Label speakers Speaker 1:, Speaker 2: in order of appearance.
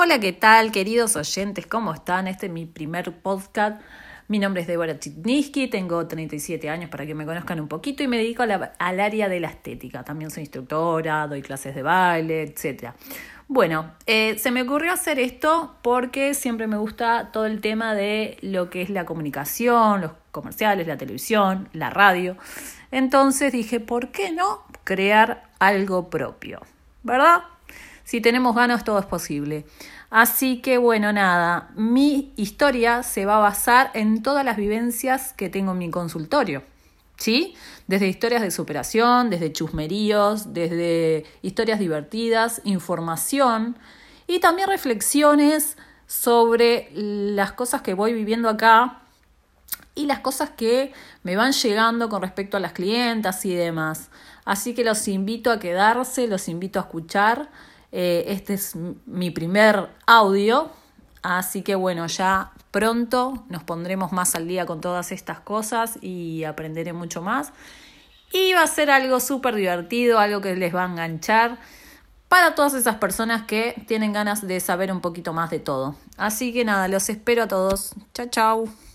Speaker 1: Hola, ¿qué tal, queridos oyentes? ¿Cómo están? Este es mi primer podcast. Mi nombre es Débora Chitniski, tengo 37 años para que me conozcan un poquito y me dedico al área de la estética. También soy instructora, doy clases de baile, etc. Bueno, eh, se me ocurrió hacer esto porque siempre me gusta todo el tema de lo que es la comunicación, los comerciales, la televisión, la radio. Entonces dije, ¿por qué no crear algo propio? ¿Verdad? Si tenemos ganas, todo es posible. Así que bueno, nada, mi historia se va a basar en todas las vivencias que tengo en mi consultorio. ¿Sí? Desde historias de superación, desde chusmeríos, desde historias divertidas, información y también reflexiones sobre las cosas que voy viviendo acá y las cosas que me van llegando con respecto a las clientas y demás. Así que los invito a quedarse, los invito a escuchar eh, este es mi primer audio, así que bueno, ya pronto nos pondremos más al día con todas estas cosas y aprenderé mucho más. Y va a ser algo súper divertido, algo que les va a enganchar para todas esas personas que tienen ganas de saber un poquito más de todo. Así que nada, los espero a todos. Chao, chao.